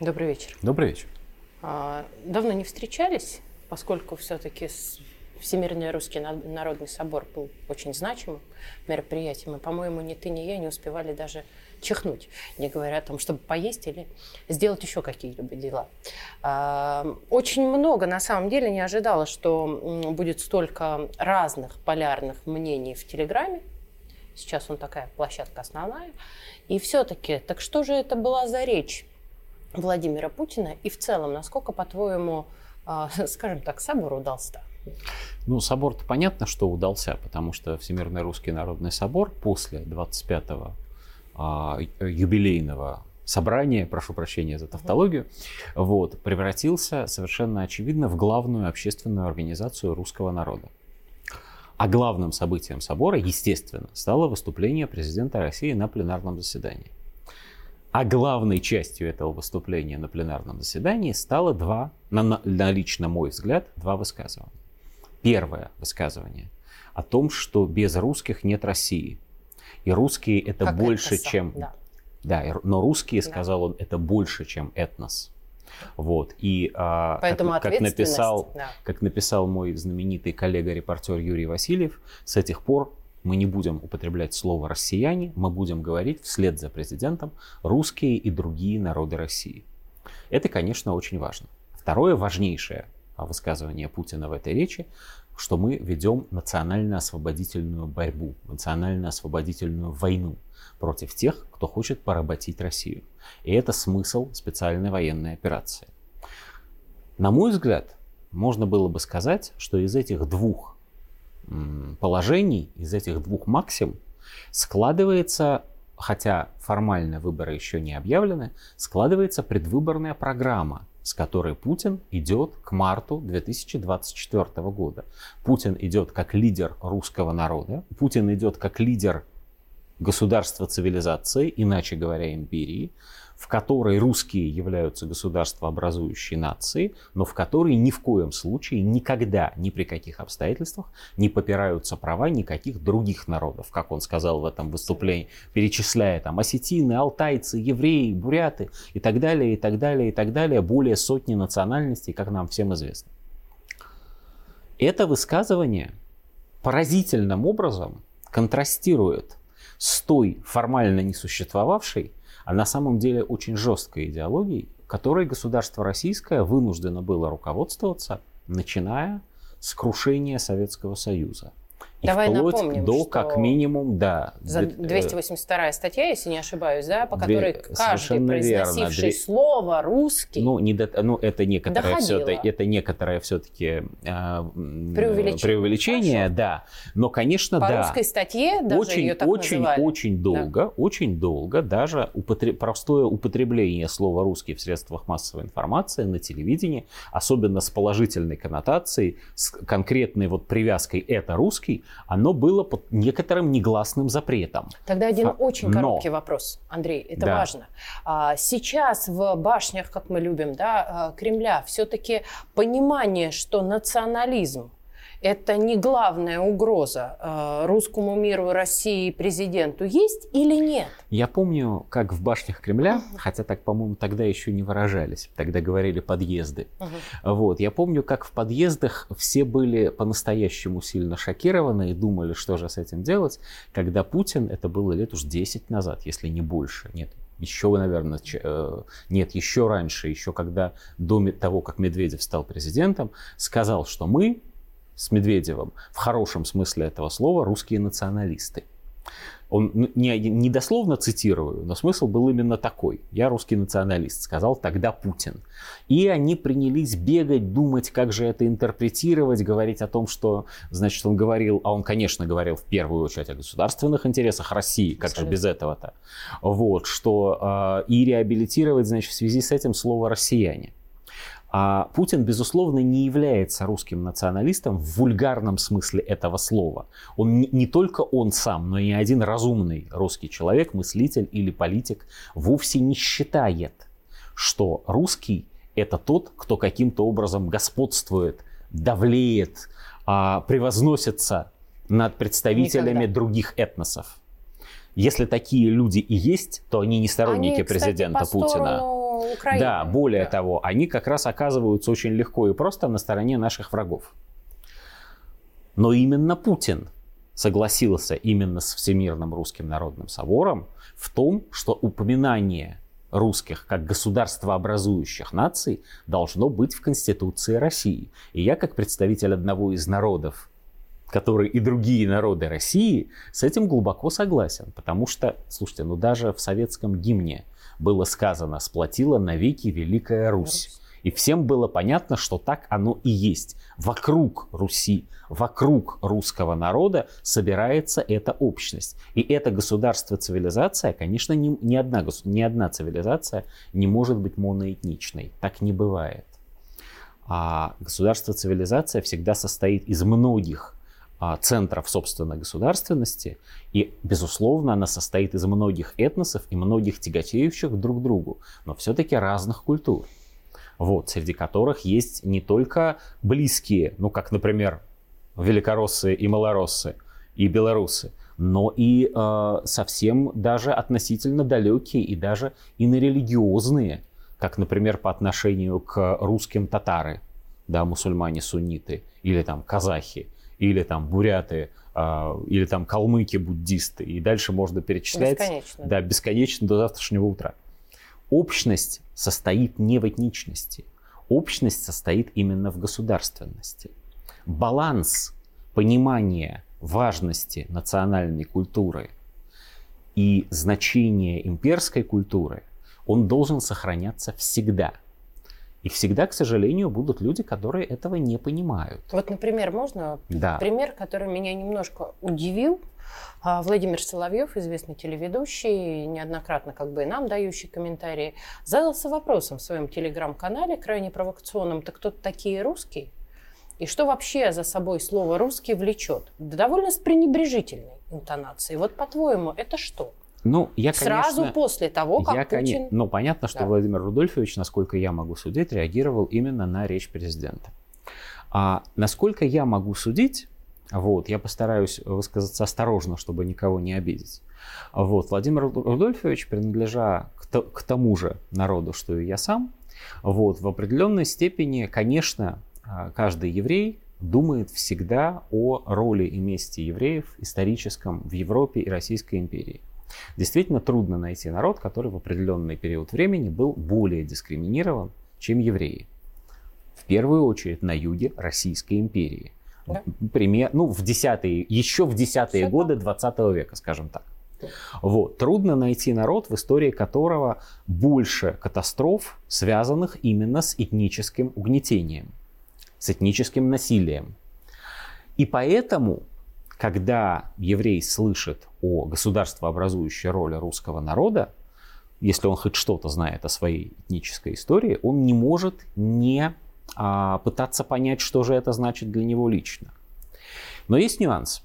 Добрый вечер. Добрый вечер. А, давно не встречались, поскольку все-таки Всемирный русский народный собор был очень значимым мероприятием, и, по-моему, ни ты, ни я не успевали даже чихнуть, не говоря о том, чтобы поесть или сделать еще какие-либо дела. А, очень много, на самом деле, не ожидала, что будет столько разных полярных мнений в Телеграме. Сейчас он такая площадка основная. И все-таки, так что же это была за речь Владимира Путина? И в целом, насколько, по-твоему, а, скажем так, собор удался-то? Ну, собор-то понятно, что удался, потому что Всемирный Русский Народный Собор после 25-го а, юбилейного собрания, прошу прощения за тавтологию, вот, превратился совершенно очевидно в главную общественную организацию русского народа. А главным событием собора, естественно, стало выступление президента России на пленарном заседании. А главной частью этого выступления на пленарном заседании стало два, на, на лично мой взгляд, два высказывания. Первое высказывание о том, что без русских нет России. И русские это как больше, этноса, чем... Да. да, но русские, да. сказал он, это больше, чем этнос. Вот. И а, Поэтому как, как, написал, да. как написал мой знаменитый коллега-репортер Юрий Васильев, с этих пор мы не будем употреблять слово «россияне», мы будем говорить вслед за президентом «русские и другие народы России». Это, конечно, очень важно. Второе важнейшее высказывание Путина в этой речи, что мы ведем национально-освободительную борьбу, национально-освободительную войну против тех, кто хочет поработить Россию. И это смысл специальной военной операции. На мой взгляд, можно было бы сказать, что из этих двух положений, из этих двух максим складывается, хотя формально выборы еще не объявлены, складывается предвыборная программа, с которой Путин идет к марту 2024 года. Путин идет как лидер русского народа, Путин идет как лидер государства цивилизации, иначе говоря, империи, в которой русские являются государствообразующей нацией, но в которой ни в коем случае, никогда, ни при каких обстоятельствах не попираются права никаких других народов, как он сказал в этом выступлении, перечисляя там осетины, алтайцы, евреи, буряты и так далее, и так далее, и так далее, более сотни национальностей, как нам всем известно. Это высказывание поразительным образом контрастирует с той формально несуществовавшей а на самом деле очень жесткой идеологией, которой государство российское вынуждено было руководствоваться, начиная с крушения Советского Союза. И Давай вплоть напомним, до как минимум, да. За 282 статья, если не ошибаюсь, да, по которой Две, каждый произносивший верно. слово русский. Ну, не до, ну это некоторое все это некоторое все-таки э, преувеличение, преувеличение да. Но, конечно, по да. По русской статье даже очень, ее так очень, называли. очень долго, да. очень долго даже употреб, простое употребление слова русский в средствах массовой информации на телевидении, особенно с положительной коннотацией, с конкретной вот привязкой это русский оно было под некоторым негласным запретом. Тогда один а, очень короткий Но... вопрос, Андрей, это да. важно. А, сейчас в башнях, как мы любим, да, э, Кремля все-таки понимание, что национализм это не главная угроза э, русскому миру, России, президенту есть или нет? Я помню, как в башнях Кремля, uh-huh. хотя так, по-моему, тогда еще не выражались, тогда говорили подъезды. Uh-huh. Вот, я помню, как в подъездах все были по-настоящему сильно шокированы и думали, что же с этим делать, когда Путин, это было лет уж 10 назад, если не больше, нет, еще, наверное, э, нет, еще раньше, еще когда до того, как Медведев стал президентом, сказал, что мы с Медведевым, в хорошем смысле этого слова, русские националисты. Он не, не дословно цитирую, но смысл был именно такой. Я русский националист, сказал тогда Путин. И они принялись бегать, думать, как же это интерпретировать, говорить о том, что, значит, он говорил, а он, конечно, говорил в первую очередь о государственных интересах России, как Абсолютно. же без этого-то. Вот, что э, и реабилитировать, значит, в связи с этим слово «россияне». А Путин, безусловно, не является русским националистом в вульгарном смысле этого слова. Он не только он сам, но и один разумный русский человек, мыслитель или политик вовсе не считает, что русский это тот, кто каким-то образом господствует, давлеет, а, превозносится над представителями Никогда. других этносов. Если такие люди и есть, то они не сторонники они, кстати, президента Путина. Украины. Да, более да. того, они как раз оказываются очень легко и просто на стороне наших врагов. Но именно Путин согласился именно с Всемирным Русским Народным Собором в том, что упоминание русских как государствообразующих наций должно быть в Конституции России. И я, как представитель одного из народов, которые и другие народы России, с этим глубоко согласен. Потому что, слушайте, ну даже в советском гимне было сказано «сплотила навеки Великая Русь». И всем было понятно, что так оно и есть. Вокруг Руси, вокруг русского народа собирается эта общность. И это государство-цивилизация, конечно, ни, ни, одна, ни одна цивилизация не может быть моноэтничной. Так не бывает. А государство-цивилизация всегда состоит из многих центров собственной государственности, и, безусловно, она состоит из многих этносов и многих тяготеющих друг к другу, но все-таки разных культур вот, среди которых есть не только близкие, ну, как, например, великороссы и малороссы, и белорусы, но и э, совсем даже относительно далекие и даже инорелигиозные, как, например, по отношению к русским татары, да, мусульмане-сунниты, или там казахи, или там буряты, э, или там калмыки-буддисты, и дальше можно перечислять. Бесконечно. Да, бесконечно до завтрашнего утра. Общность состоит не в этничности. Общность состоит именно в государственности. Баланс понимания важности национальной культуры и значения имперской культуры, он должен сохраняться всегда. И всегда, к сожалению, будут люди, которые этого не понимают. Вот, например, можно да. пример, который меня немножко удивил. А Владимир Соловьев, известный телеведущий, неоднократно как бы и нам дающий комментарии, задался вопросом в своем телеграм-канале, крайне провокационным, так кто такие русские? И что вообще за собой слово «русский» влечет? довольно с пренебрежительной интонацией. Вот по-твоему, это что? Ну, я, Сразу конечно, после того, как я, Путин... Ну, понятно, что да. Владимир Рудольфович, насколько я могу судить, реагировал именно на речь президента. А насколько я могу судить, вот, я постараюсь высказаться осторожно, чтобы никого не обидеть. Вот, Владимир Рудольфович, принадлежа к, к тому же народу, что и я сам, вот, в определенной степени, конечно, а, каждый еврей думает всегда о роли и месте евреев историческом в Европе и Российской империи. Действительно трудно найти народ, который в определенный период времени был более дискриминирован, чем евреи. В первую очередь на юге Российской империи. Да. Пример, ну, в десятые, еще в десятые Все годы 20 века, скажем так. Вот. Трудно найти народ, в истории которого больше катастроф, связанных именно с этническим угнетением, с этническим насилием. И поэтому, когда еврей слышит о государствообразующей роли русского народа, если он хоть что-то знает о своей этнической истории, он не может не а, пытаться понять, что же это значит для него лично. Но есть нюанс.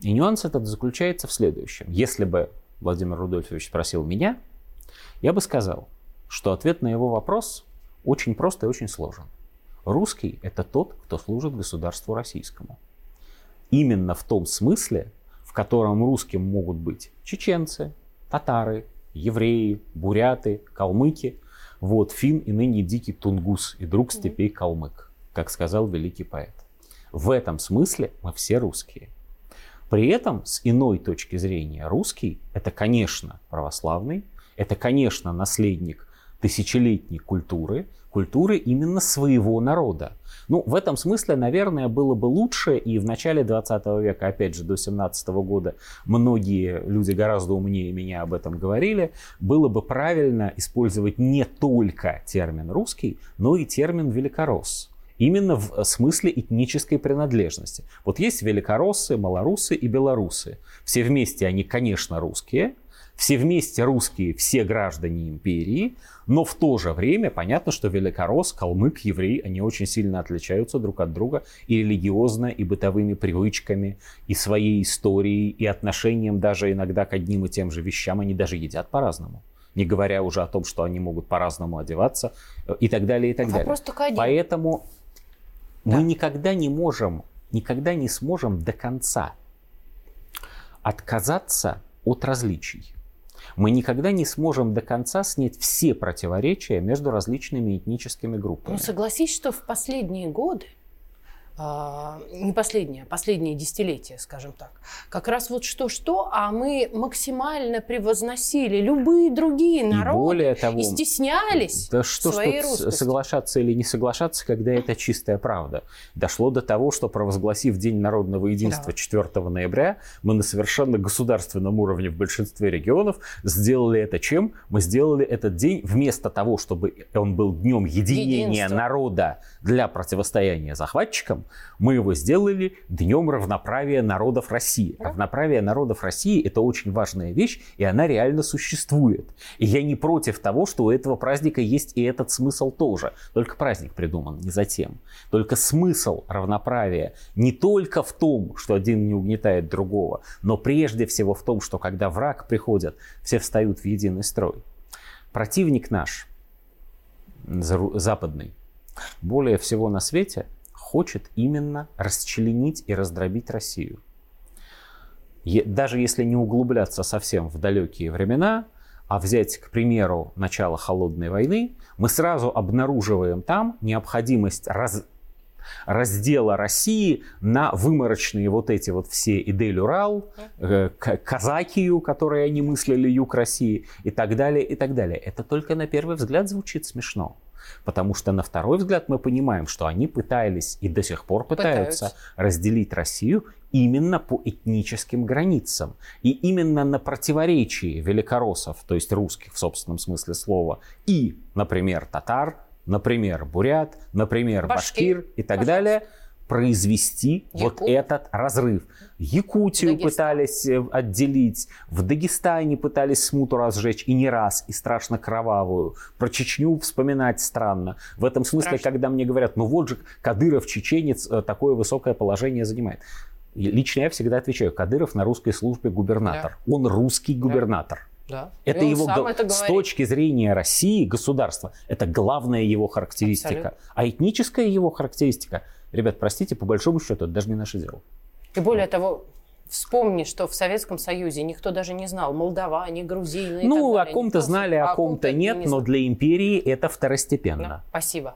И нюанс этот заключается в следующем. Если бы Владимир Рудольфович спросил меня, я бы сказал, что ответ на его вопрос очень прост и очень сложен. Русский – это тот, кто служит государству российскому. Именно в том смысле, в котором русским могут быть чеченцы, татары, евреи, буряты, калмыки, вот, фин и ныне дикий тунгус и друг степей калмык, как сказал великий поэт. В этом смысле мы все русские. При этом, с иной точки зрения, русский – это, конечно, православный, это, конечно, наследник тысячелетней культуры, культуры именно своего народа. Ну, в этом смысле, наверное, было бы лучше, и в начале 20 века, опять же, до 17 года, многие люди гораздо умнее меня об этом говорили, было бы правильно использовать не только термин «русский», но и термин «великоросс». Именно в смысле этнической принадлежности. Вот есть великороссы, малорусы и белорусы. Все вместе они, конечно, русские, все вместе русские, все граждане империи, но в то же время понятно, что великорос, калмык, еврей, они очень сильно отличаются друг от друга и религиозно, и бытовыми привычками, и своей историей, и отношением даже иногда к одним и тем же вещам. Они даже едят по-разному не говоря уже о том, что они могут по-разному одеваться э, и так далее, и так Вопрос далее. Только один. Поэтому да. мы никогда не можем, никогда не сможем до конца отказаться от различий. Мы никогда не сможем до конца снять все противоречия между различными этническими группами. Ну, согласись, что в последние годы не последнее, последние десятилетия, скажем так. Как раз вот что-что, а мы максимально превозносили любые другие народы и, более того, и стеснялись да что своей что русскости. соглашаться или не соглашаться, когда это чистая правда. Дошло до того, что провозгласив День народного единства да. 4 ноября, мы на совершенно государственном уровне в большинстве регионов сделали это чем? Мы сделали этот день вместо того, чтобы он был днем единения Единство. народа для противостояния захватчикам, мы его сделали Днем равноправия народов России. Равноправие народов России – это очень важная вещь, и она реально существует. И я не против того, что у этого праздника есть и этот смысл тоже. Только праздник придуман не затем. Только смысл равноправия не только в том, что один не угнетает другого, но прежде всего в том, что когда враг приходит, все встают в единый строй. Противник наш, западный, более всего на свете хочет именно расчленить и раздробить Россию. Даже если не углубляться совсем в далекие времена, а взять, к примеру, начало Холодной войны, мы сразу обнаруживаем там необходимость раз, раздела России на выморочные вот эти вот все Идель-Урал, э, Казакию, которые они мыслили юг России и так далее, и так далее. Это только на первый взгляд звучит смешно. Потому что на второй взгляд мы понимаем, что они пытались и до сих пор пытаются, пытаются. разделить Россию именно по этническим границам. И именно на противоречии великороссов, то есть русских в собственном смысле слова, и, например, татар, например, бурят, например, башкир, башкир и так Пожалуйста. далее – произвести Якут. вот этот разрыв. Якутию Дагестан. пытались э, отделить, в Дагестане пытались смуту разжечь, и не раз, и страшно кровавую. Про Чечню вспоминать странно. В этом смысле, страшно. когда мне говорят, ну вот же Кадыров, чеченец, э, такое высокое положение занимает. Лично я всегда отвечаю, Кадыров на русской службе губернатор. Да. Он русский губернатор. Да. Это его это с точки зрения России, государства, это главная его характеристика. Абсолютно. А этническая его характеристика – Ребят, простите, по большому счету, это даже не наше дело. И более того, Вспомни, что в Советском Союзе никто даже не знал молдаване, грузины. Ну, о ком-то знали, о, о ком-то нет, не но для империи это второстепенно. Да, спасибо.